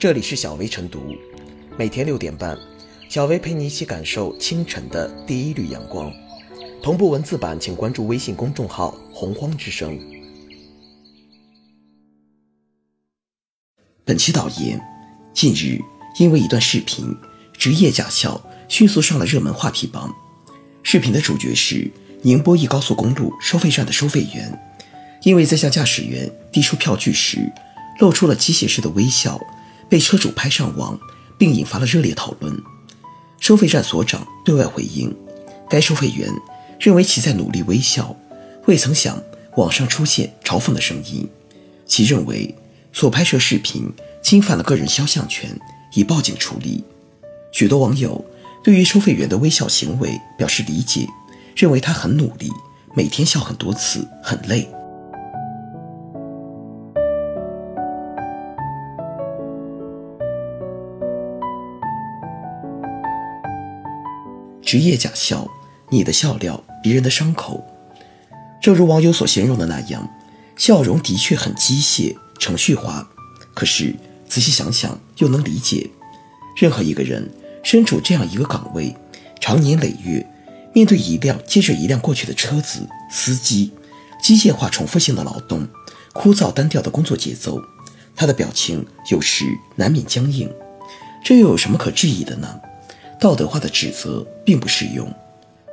这里是小薇晨读，每天六点半，小薇陪你一起感受清晨的第一缕阳光。同步文字版，请关注微信公众号“洪荒之声”。本期导言：近日，因为一段视频，职业驾校迅速上了热门话题榜。视频的主角是宁波一高速公路收费站的收费员，因为在向驾驶员递出票据时，露出了机械式的微笑。被车主拍上网，并引发了热烈讨论。收费站所长对外回应，该收费员认为其在努力微笑，未曾想网上出现嘲讽的声音。其认为所拍摄视频侵犯了个人肖像权，已报警处理。许多网友对于收费员的微笑行为表示理解，认为他很努力，每天笑很多次，很累。职业假笑，你的笑料，别人的伤口。正如网友所形容的那样，笑容的确很机械、程序化。可是仔细想想，又能理解。任何一个人身处这样一个岗位，长年累月，面对一辆接着一辆过去的车子、司机，机械化、重复性的劳动，枯燥单调的工作节奏，他的表情有时难免僵硬。这又有什么可质疑的呢？道德化的指责并不适用，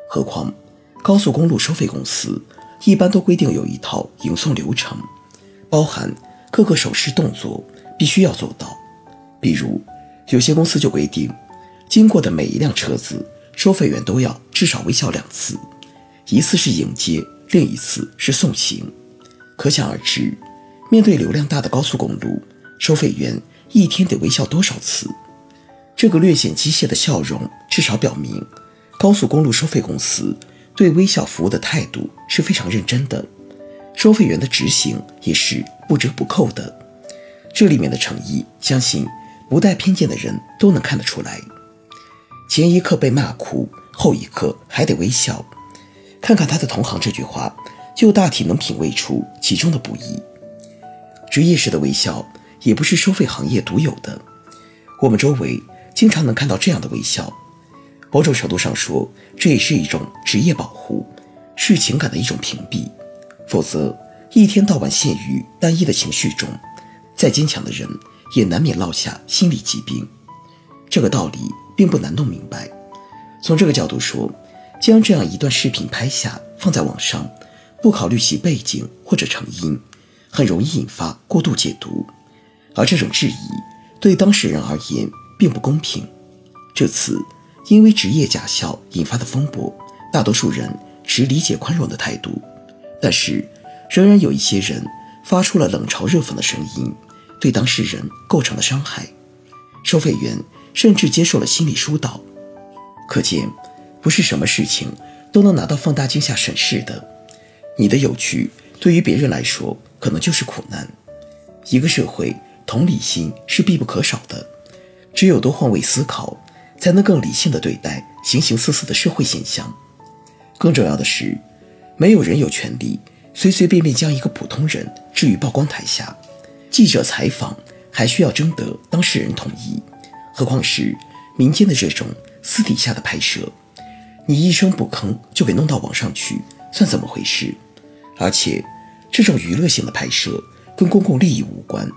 何况高速公路收费公司一般都规定有一套迎送流程，包含各个手势动作必须要做到。比如，有些公司就规定，经过的每一辆车子，收费员都要至少微笑两次，一次是迎接，另一次是送行。可想而知，面对流量大的高速公路，收费员一天得微笑多少次？这个略显机械的笑容，至少表明高速公路收费公司对微笑服务的态度是非常认真的，收费员的执行也是不折不扣的。这里面的诚意，相信不带偏见的人都能看得出来。前一刻被骂哭，后一刻还得微笑，看看他的同行这句话，就大体能品味出其中的不易。职业式的微笑也不是收费行业独有的，我们周围。经常能看到这样的微笑，某种程度上说，这也是一种职业保护，是情感的一种屏蔽。否则，一天到晚陷于单一的情绪中，再坚强的人也难免落下心理疾病。这个道理并不难弄明白。从这个角度说，将这样一段视频拍下放在网上，不考虑其背景或者成因，很容易引发过度解读，而这种质疑对当事人而言。并不公平。这次因为职业假笑引发的风波，大多数人持理解宽容的态度，但是仍然有一些人发出了冷嘲热讽的声音，对当事人构成了伤害。收费员甚至接受了心理疏导。可见，不是什么事情都能拿到放大镜下审视的。你的有趣对于别人来说可能就是苦难。一个社会同理心是必不可少的。只有多换位思考，才能更理性的对待形形色色的社会现象。更重要的是，没有人有权利随随便便将一个普通人置于曝光台下。记者采访还需要征得当事人同意，何况是民间的这种私底下的拍摄？你一声不吭就给弄到网上去，算怎么回事？而且，这种娱乐性的拍摄跟公共利益无关，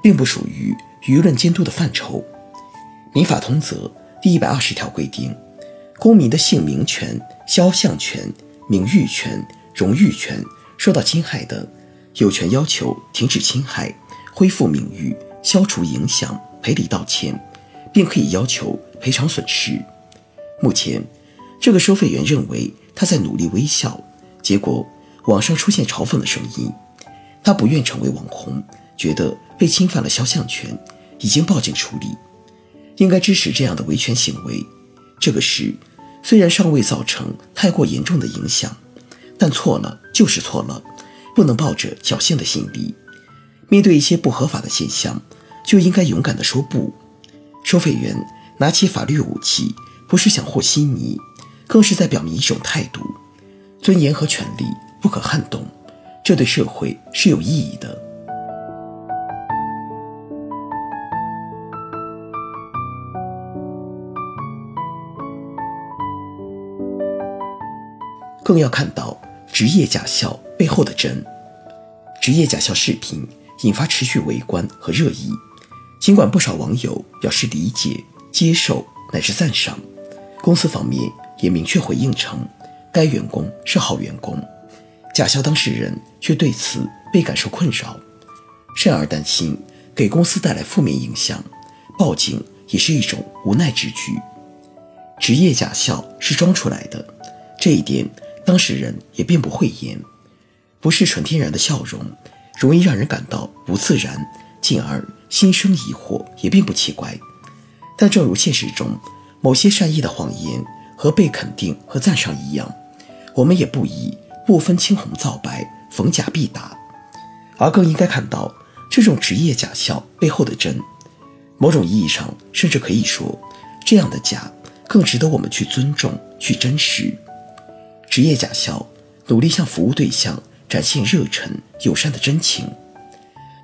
并不属于舆论监督的范畴。民法通则第一百二十条规定，公民的姓名权、肖像权、名誉权、荣誉权受到侵害的，有权要求停止侵害、恢复名誉、消除影响、赔礼道歉，并可以要求赔偿损失。目前，这个收费员认为他在努力微笑，结果网上出现嘲讽的声音，他不愿成为网红，觉得被侵犯了肖像权，已经报警处理。应该支持这样的维权行为。这个事虽然尚未造成太过严重的影响，但错了就是错了，不能抱着侥幸的心理。面对一些不合法的现象，就应该勇敢地说不。收费员拿起法律武器，不是想和稀泥，更是在表明一种态度：尊严和权利不可撼动。这对社会是有意义的。更要看到职业假笑背后的真。职业假笑视频引发持续围观和热议，尽管不少网友表示理解、接受乃至赞赏，公司方面也明确回应称，该员工是好员工，假笑当事人却对此倍感受困扰，甚而担心给公司带来负面影响，报警也是一种无奈之举。职业假笑是装出来的，这一点当事人也并不讳言。不是纯天然的笑容，容易让人感到不自然，进而心生疑惑，也并不奇怪。但正如现实中某些善意的谎言和被肯定和赞赏一样，我们也不宜不分青红皂白，逢假必打，而更应该看到这种职业假笑背后的真。某种意义上，甚至可以说，这样的假更值得我们去尊重、去珍视。职业假笑，努力向服务对象。展现热忱友善的真情，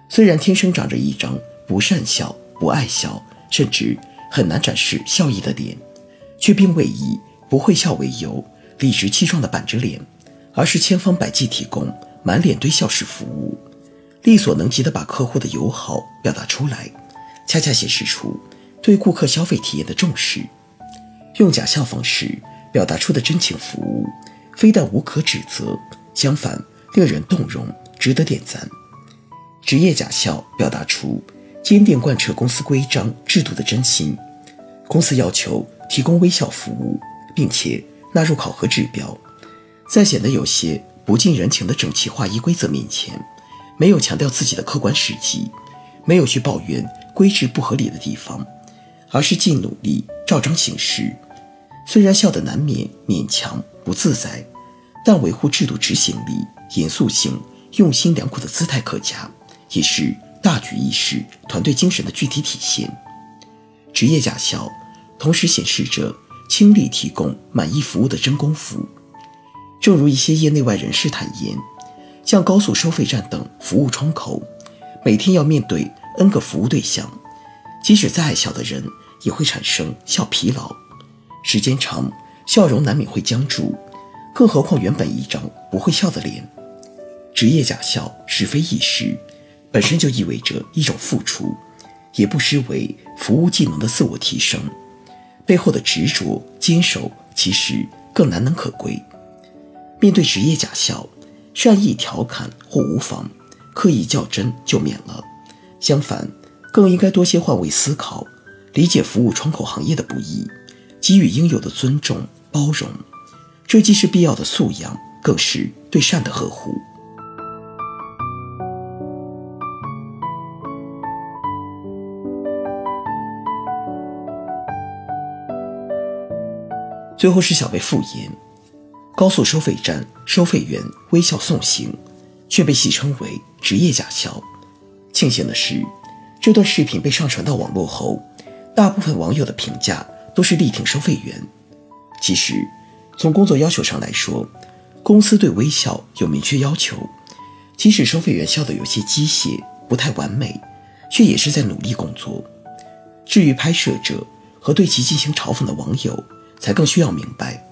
虽然天生长着一张不善笑、不爱笑，甚至很难展示笑意的脸，却并未以不会笑为由，理直气壮地板着脸，而是千方百计提供满脸堆笑式服务，力所能及地把客户的友好表达出来，恰恰显示出对顾客消费体验的重视。用假笑方式表达出的真情服务，非但无可指责，相反。令人动容，值得点赞。职业假笑表达出坚定贯彻公司规章制度的真心。公司要求提供微笑服务，并且纳入考核指标。在显得有些不近人情的整齐划一规则面前，没有强调自己的客观实际，没有去抱怨规制不合理的地方，而是尽努力照章行事。虽然笑得难免勉强不自在，但维护制度执行力。严肃性、用心良苦的姿态可嘉，也是大局意识、团队精神的具体体现。职业假笑，同时显示着倾力提供满意服务的真功夫。正如一些业内外人士坦言，像高速收费站等服务窗口，每天要面对 N 个服务对象，即使再小的人，也会产生笑疲劳，时间长，笑容难免会僵住。更何况原本一张不会笑的脸。职业假笑是非易事，本身就意味着一种付出，也不失为服务技能的自我提升。背后的执着坚守，其实更难能可贵。面对职业假笑，善意调侃或无妨，刻意较真就免了。相反，更应该多些换位思考，理解服务窗口行业的不易，给予应有的尊重包容。这既是必要的素养，更是对善的呵护。最后是小贝复言：高速收费站收费员微笑送行，却被戏称为职业假笑。庆幸的是，这段视频被上传到网络后，大部分网友的评价都是力挺收费员。其实，从工作要求上来说，公司对微笑有明确要求，即使收费员笑得有些机械、不太完美，却也是在努力工作。至于拍摄者和对其进行嘲讽的网友，才更需要明白，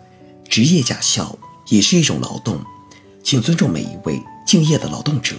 职业假笑也是一种劳动，请尊重每一位敬业的劳动者。